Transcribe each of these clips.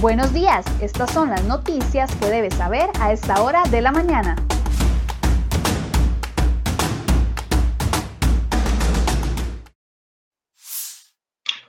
Buenos días, estas son las noticias que debes saber a esta hora de la mañana.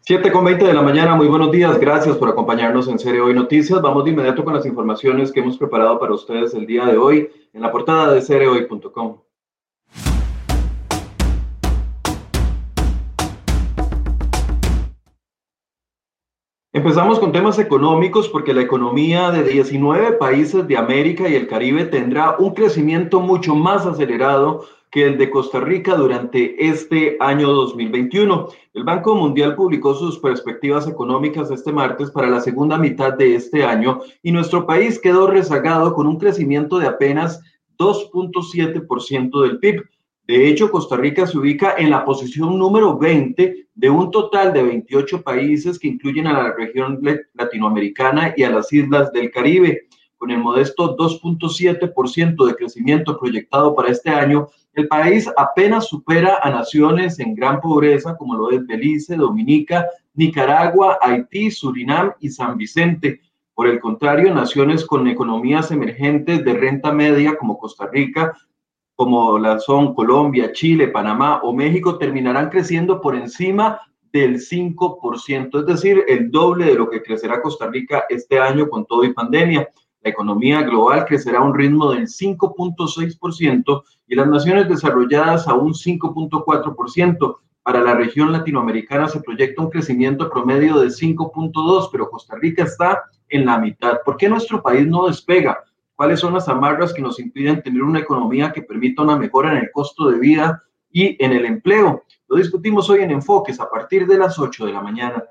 Siete con 20 de la mañana, muy buenos días, gracias por acompañarnos en Serie Hoy Noticias. Vamos de inmediato con las informaciones que hemos preparado para ustedes el día de hoy en la portada de seriehoy.com. Empezamos con temas económicos porque la economía de 19 países de América y el Caribe tendrá un crecimiento mucho más acelerado que el de Costa Rica durante este año 2021. El Banco Mundial publicó sus perspectivas económicas este martes para la segunda mitad de este año y nuestro país quedó rezagado con un crecimiento de apenas 2.7% del PIB. De hecho, Costa Rica se ubica en la posición número 20 de un total de 28 países que incluyen a la región latinoamericana y a las islas del Caribe. Con el modesto 2.7% de crecimiento proyectado para este año, el país apenas supera a naciones en gran pobreza como lo es Belice, Dominica, Nicaragua, Haití, Surinam y San Vicente. Por el contrario, naciones con economías emergentes de renta media como Costa Rica como la son Colombia, Chile, Panamá o México, terminarán creciendo por encima del 5%, es decir, el doble de lo que crecerá Costa Rica este año con todo y pandemia. La economía global crecerá a un ritmo del 5.6% y las naciones desarrolladas a un 5.4%. Para la región latinoamericana se proyecta un crecimiento promedio de 5.2, pero Costa Rica está en la mitad. ¿Por qué nuestro país no despega? Cuáles son las amarras que nos impiden tener una economía que permita una mejora en el costo de vida y en el empleo. Lo discutimos hoy en Enfoques a partir de las 8 de la mañana.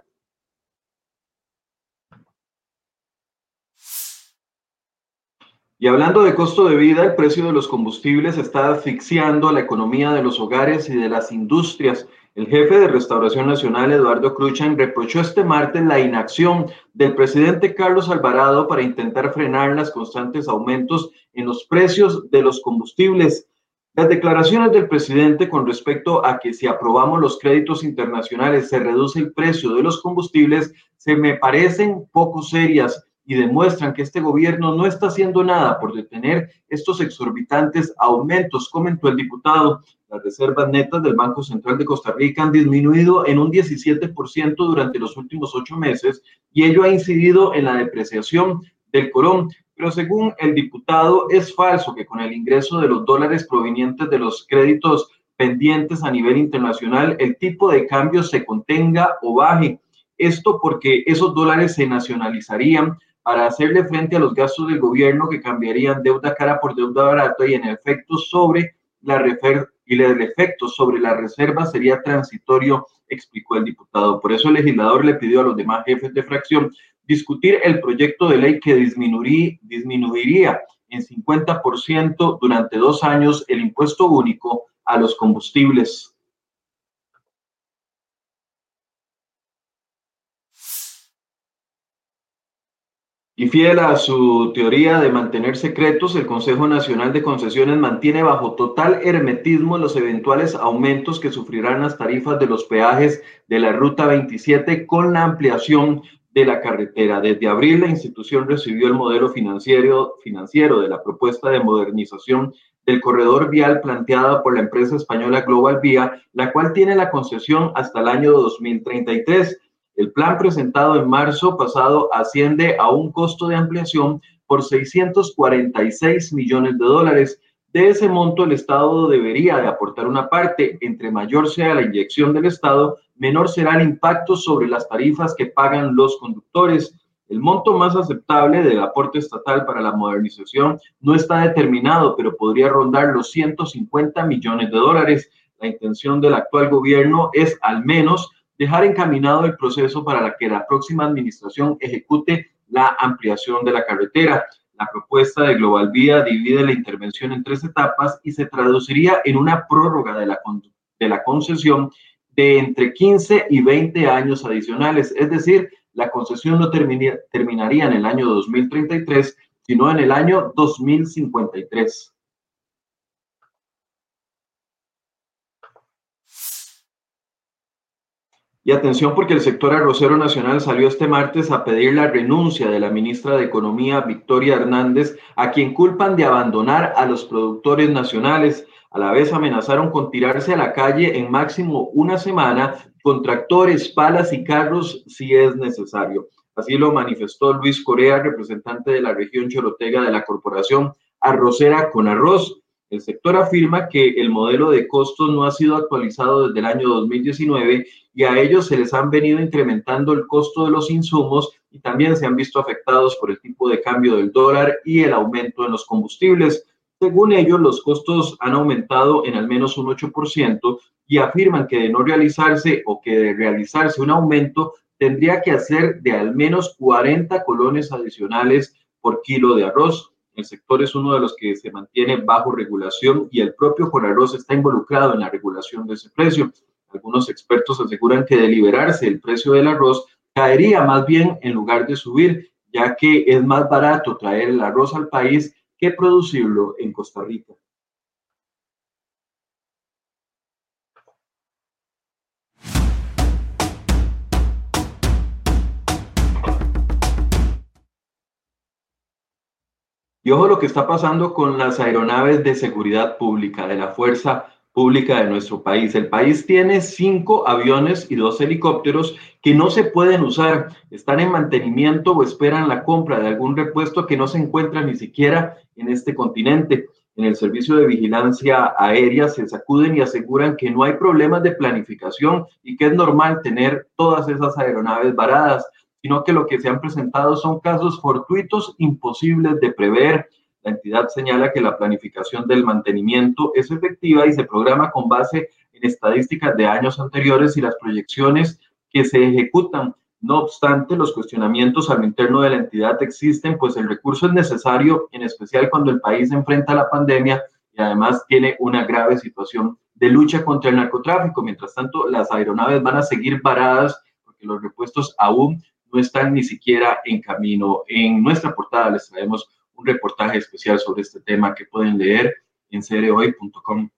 Y hablando de costo de vida, el precio de los combustibles está asfixiando la economía de los hogares y de las industrias. El jefe de Restauración Nacional, Eduardo Cruchan, reprochó este martes la inacción del presidente Carlos Alvarado para intentar frenar los constantes aumentos en los precios de los combustibles. Las declaraciones del presidente con respecto a que si aprobamos los créditos internacionales se reduce el precio de los combustibles se me parecen poco serias y demuestran que este gobierno no está haciendo nada por detener estos exorbitantes aumentos, comentó el diputado. Las reservas netas del Banco Central de Costa Rica han disminuido en un 17% durante los últimos ocho meses y ello ha incidido en la depreciación del corón. Pero según el diputado, es falso que con el ingreso de los dólares provenientes de los créditos pendientes a nivel internacional, el tipo de cambio se contenga o baje. Esto porque esos dólares se nacionalizarían para hacerle frente a los gastos del gobierno que cambiarían deuda cara por deuda barata y en efecto sobre la y el efecto sobre la reserva sería transitorio, explicó el diputado. Por eso el legislador le pidió a los demás jefes de fracción discutir el proyecto de ley que disminuiría, en 50% durante dos años el impuesto único a los combustibles. Y fiel a su teoría de mantener secretos, el Consejo Nacional de Concesiones mantiene bajo total hermetismo los eventuales aumentos que sufrirán las tarifas de los peajes de la Ruta 27 con la ampliación de la carretera. Desde abril, la institución recibió el modelo financiero, financiero de la propuesta de modernización del corredor vial planteada por la empresa española Global Vía, la cual tiene la concesión hasta el año 2033. El plan presentado en marzo pasado asciende a un costo de ampliación por 646 millones de dólares. De ese monto, el Estado debería de aportar una parte. Entre mayor sea la inyección del Estado, menor será el impacto sobre las tarifas que pagan los conductores. El monto más aceptable del aporte estatal para la modernización no está determinado, pero podría rondar los 150 millones de dólares. La intención del actual gobierno es al menos dejar encaminado el proceso para que la próxima administración ejecute la ampliación de la carretera. La propuesta de Global Vía divide la intervención en tres etapas y se traduciría en una prórroga de la, de la concesión de entre 15 y 20 años adicionales. Es decir, la concesión no terminaría en el año 2033, sino en el año 2053. Y atención porque el sector arrocero nacional salió este martes a pedir la renuncia de la ministra de Economía, Victoria Hernández, a quien culpan de abandonar a los productores nacionales. A la vez amenazaron con tirarse a la calle en máximo una semana con tractores, palas y carros si es necesario. Así lo manifestó Luis Corea, representante de la región chorotega de la Corporación Arrocera con Arroz. El sector afirma que el modelo de costos no ha sido actualizado desde el año 2019 y a ellos se les han venido incrementando el costo de los insumos y también se han visto afectados por el tipo de cambio del dólar y el aumento en los combustibles. Según ellos, los costos han aumentado en al menos un 8% y afirman que de no realizarse o que de realizarse un aumento tendría que hacer de al menos 40 colones adicionales por kilo de arroz. El sector es uno de los que se mantiene bajo regulación y el propio arroz está involucrado en la regulación de ese precio. Algunos expertos aseguran que de liberarse el precio del arroz caería más bien en lugar de subir, ya que es más barato traer el arroz al país que producirlo en Costa Rica. Y ojo lo que está pasando con las aeronaves de seguridad pública, de la Fuerza Pública de nuestro país. El país tiene cinco aviones y dos helicópteros que no se pueden usar, están en mantenimiento o esperan la compra de algún repuesto que no se encuentra ni siquiera en este continente. En el servicio de vigilancia aérea se sacuden y aseguran que no hay problemas de planificación y que es normal tener todas esas aeronaves varadas sino que lo que se han presentado son casos fortuitos imposibles de prever. La entidad señala que la planificación del mantenimiento es efectiva y se programa con base en estadísticas de años anteriores y las proyecciones que se ejecutan. No obstante, los cuestionamientos al interno de la entidad existen, pues el recurso es necesario, en especial cuando el país enfrenta la pandemia y además tiene una grave situación de lucha contra el narcotráfico. Mientras tanto, las aeronaves van a seguir varadas porque los repuestos aún no están ni siquiera en camino. En nuestra portada les traemos un reportaje especial sobre este tema que pueden leer en cereoy.com.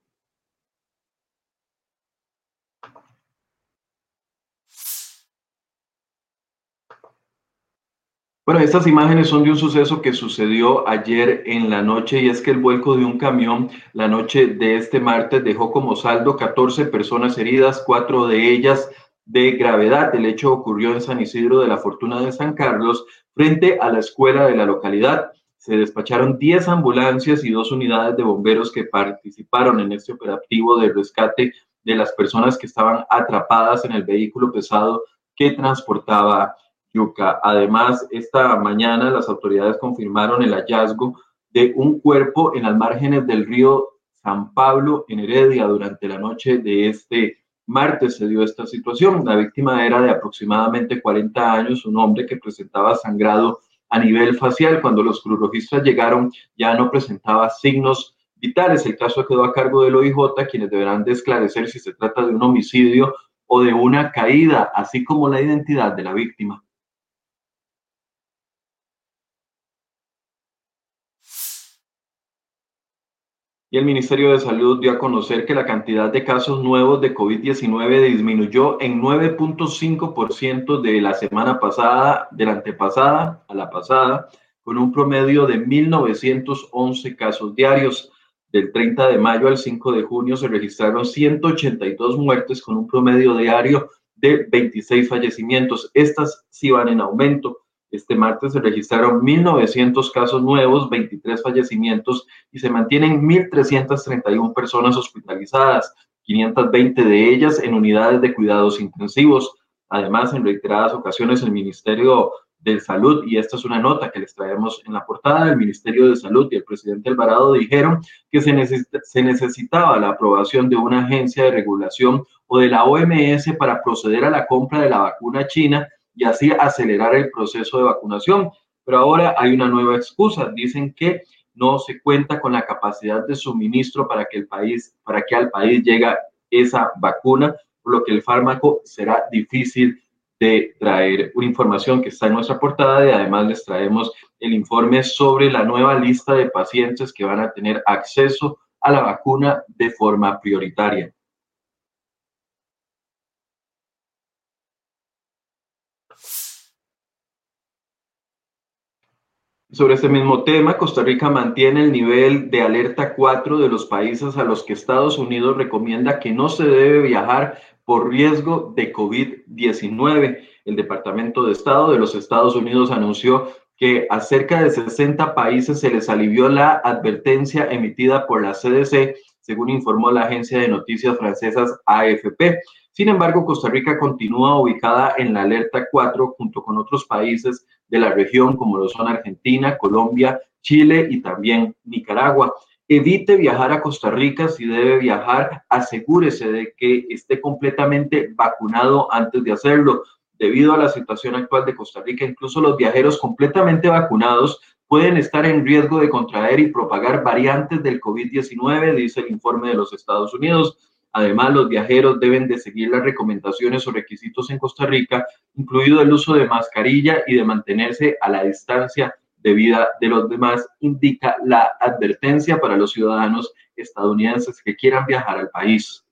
Bueno, estas imágenes son de un suceso que sucedió ayer en la noche y es que el vuelco de un camión la noche de este martes dejó como saldo 14 personas heridas, cuatro de ellas de gravedad. El hecho ocurrió en San Isidro de la Fortuna de San Carlos, frente a la escuela de la localidad. Se despacharon 10 ambulancias y dos unidades de bomberos que participaron en este operativo de rescate de las personas que estaban atrapadas en el vehículo pesado que transportaba yuca. Además, esta mañana las autoridades confirmaron el hallazgo de un cuerpo en las márgenes del río San Pablo en Heredia durante la noche de este martes se dio esta situación. La víctima era de aproximadamente 40 años, un hombre que presentaba sangrado a nivel facial. Cuando los crurologistas llegaron ya no presentaba signos vitales. El caso quedó a cargo del OIJ, quienes deberán de esclarecer si se trata de un homicidio o de una caída, así como la identidad de la víctima. El Ministerio de Salud dio a conocer que la cantidad de casos nuevos de COVID-19 disminuyó en 9.5% de la semana pasada, de la antepasada a la pasada, con un promedio de 1.911 casos diarios. Del 30 de mayo al 5 de junio se registraron 182 muertes con un promedio diario de 26 fallecimientos. Estas sí van en aumento. Este martes se registraron 1.900 casos nuevos, 23 fallecimientos y se mantienen 1.331 personas hospitalizadas, 520 de ellas en unidades de cuidados intensivos. Además, en reiteradas ocasiones, el Ministerio de Salud, y esta es una nota que les traemos en la portada, el Ministerio de Salud y el presidente Alvarado dijeron que se, se necesitaba la aprobación de una agencia de regulación o de la OMS para proceder a la compra de la vacuna china y así acelerar el proceso de vacunación. Pero ahora hay una nueva excusa. Dicen que no se cuenta con la capacidad de suministro para que el país, para que al país llegue esa vacuna, por lo que el fármaco será difícil de traer una información que está en nuestra portada y además les traemos el informe sobre la nueva lista de pacientes que van a tener acceso a la vacuna de forma prioritaria. Sobre este mismo tema, Costa Rica mantiene el nivel de alerta 4 de los países a los que Estados Unidos recomienda que no se debe viajar por riesgo de COVID-19. El Departamento de Estado de los Estados Unidos anunció que a cerca de 60 países se les alivió la advertencia emitida por la CDC, según informó la agencia de noticias francesas AFP. Sin embargo, Costa Rica continúa ubicada en la alerta 4 junto con otros países de la región como lo son Argentina, Colombia, Chile y también Nicaragua. Evite viajar a Costa Rica si debe viajar, asegúrese de que esté completamente vacunado antes de hacerlo. Debido a la situación actual de Costa Rica, incluso los viajeros completamente vacunados pueden estar en riesgo de contraer y propagar variantes del COVID-19, dice el informe de los Estados Unidos. Además, los viajeros deben de seguir las recomendaciones o requisitos en Costa Rica, incluido el uso de mascarilla y de mantenerse a la distancia debida de los demás, indica la advertencia para los ciudadanos estadounidenses que quieran viajar al país.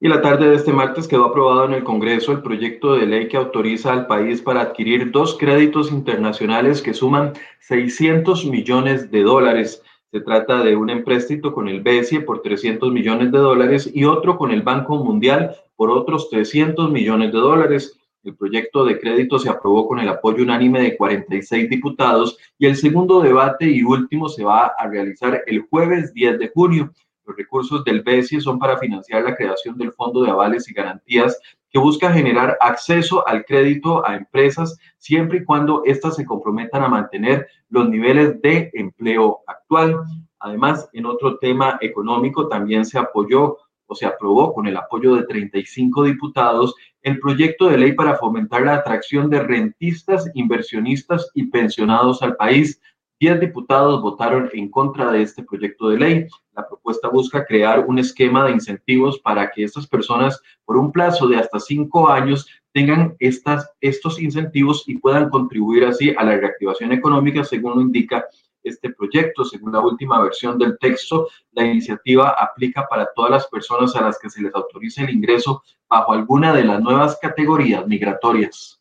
Y la tarde de este martes quedó aprobado en el Congreso el proyecto de ley que autoriza al país para adquirir dos créditos internacionales que suman 600 millones de dólares. Se trata de un empréstito con el BESIE por 300 millones de dólares y otro con el Banco Mundial por otros 300 millones de dólares. El proyecto de crédito se aprobó con el apoyo unánime de 46 diputados y el segundo debate y último se va a realizar el jueves 10 de junio. Los recursos del BESI son para financiar la creación del Fondo de Avales y Garantías que busca generar acceso al crédito a empresas siempre y cuando éstas se comprometan a mantener los niveles de empleo actual. Además, en otro tema económico también se apoyó o se aprobó con el apoyo de 35 diputados el proyecto de ley para fomentar la atracción de rentistas, inversionistas y pensionados al país Diez diputados votaron en contra de este proyecto de ley. La propuesta busca crear un esquema de incentivos para que estas personas, por un plazo de hasta cinco años, tengan estas, estos incentivos y puedan contribuir así a la reactivación económica, según lo indica este proyecto. Según la última versión del texto, la iniciativa aplica para todas las personas a las que se les autorice el ingreso bajo alguna de las nuevas categorías migratorias.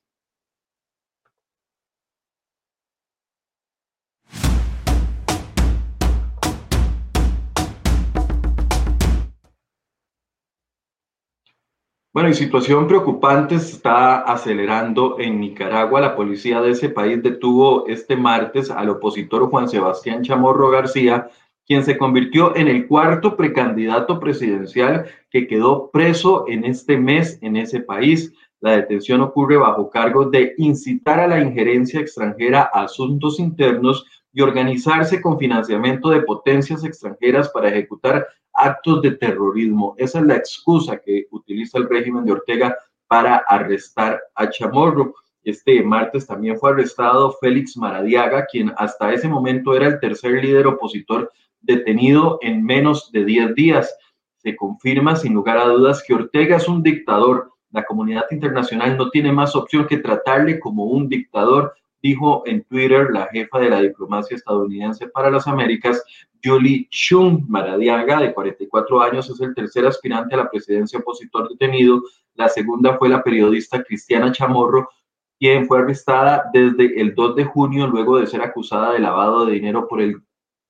Bueno, y situación preocupante se está acelerando en Nicaragua. La policía de ese país detuvo este martes al opositor Juan Sebastián Chamorro García, quien se convirtió en el cuarto precandidato presidencial que quedó preso en este mes en ese país. La detención ocurre bajo cargo de incitar a la injerencia extranjera a asuntos internos y organizarse con financiamiento de potencias extranjeras para ejecutar actos de terrorismo. Esa es la excusa que utiliza el régimen de Ortega para arrestar a Chamorro. Este martes también fue arrestado Félix Maradiaga, quien hasta ese momento era el tercer líder opositor detenido en menos de 10 días. Se confirma sin lugar a dudas que Ortega es un dictador. La comunidad internacional no tiene más opción que tratarle como un dictador dijo en Twitter la jefa de la diplomacia estadounidense para las Américas, Julie Chung Maradiaga, de 44 años, es el tercer aspirante a la presidencia opositor detenido. La segunda fue la periodista Cristiana Chamorro, quien fue arrestada desde el 2 de junio luego de ser acusada de lavado de dinero por el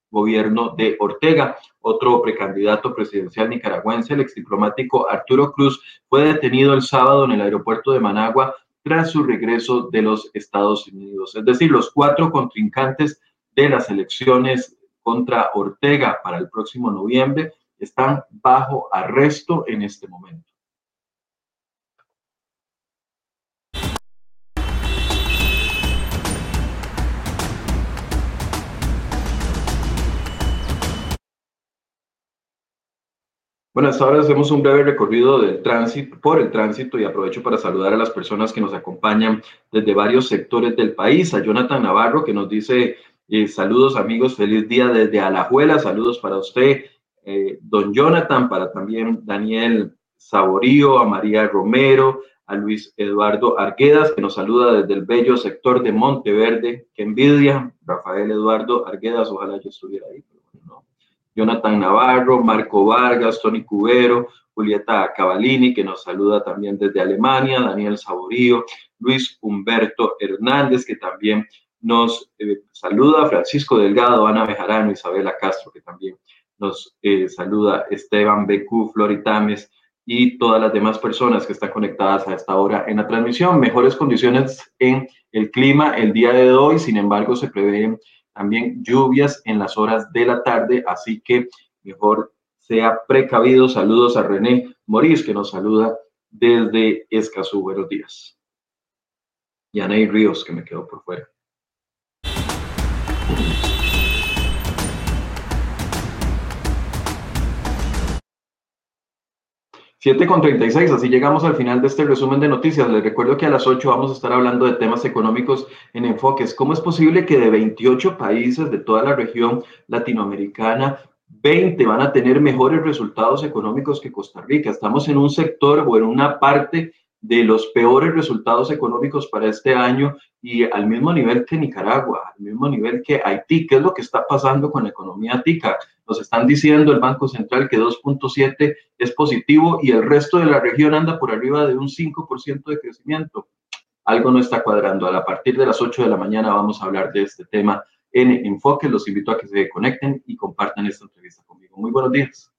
gobierno de Ortega. Otro precandidato presidencial nicaragüense, el exdiplomático Arturo Cruz, fue detenido el sábado en el aeropuerto de Managua tras su regreso de los Estados Unidos. Es decir, los cuatro contrincantes de las elecciones contra Ortega para el próximo noviembre están bajo arresto en este momento. Bueno, hasta ahora hacemos un breve recorrido del tránsito, por el tránsito y aprovecho para saludar a las personas que nos acompañan desde varios sectores del país. A Jonathan Navarro que nos dice eh, saludos amigos, feliz día desde Alajuela, saludos para usted, eh, don Jonathan, para también Daniel Saborío, a María Romero, a Luis Eduardo Arguedas que nos saluda desde el bello sector de Monteverde, que envidia, Rafael Eduardo Arguedas, ojalá yo estuviera ahí, pero no Jonathan Navarro, Marco Vargas, Tony Cubero, Julieta Cavalini, que nos saluda también desde Alemania, Daniel Saborío, Luis Humberto Hernández, que también nos eh, saluda, Francisco Delgado, Ana Bejarano, Isabela Castro, que también nos eh, saluda, Esteban Becú, Floritames y todas las demás personas que están conectadas a esta hora en la transmisión. Mejores condiciones en el clima el día de hoy, sin embargo, se prevén también lluvias en las horas de la tarde, así que mejor sea precavido. Saludos a René Morís, que nos saluda desde Escazú. Buenos días. Y a Ríos, que me quedó por fuera. 7 con 36, así llegamos al final de este resumen de noticias. Les recuerdo que a las 8 vamos a estar hablando de temas económicos en enfoques. ¿Cómo es posible que de 28 países de toda la región latinoamericana 20 van a tener mejores resultados económicos que Costa Rica? Estamos en un sector o en una parte de los peores resultados económicos para este año y al mismo nivel que Nicaragua, al mismo nivel que Haití. ¿Qué es lo que está pasando con la economía tica? Nos están diciendo el Banco Central que 2.7 es positivo y el resto de la región anda por arriba de un 5% de crecimiento. Algo no está cuadrando. A partir de las 8 de la mañana vamos a hablar de este tema en Enfoque. Los invito a que se conecten y compartan esta entrevista conmigo. Muy buenos días.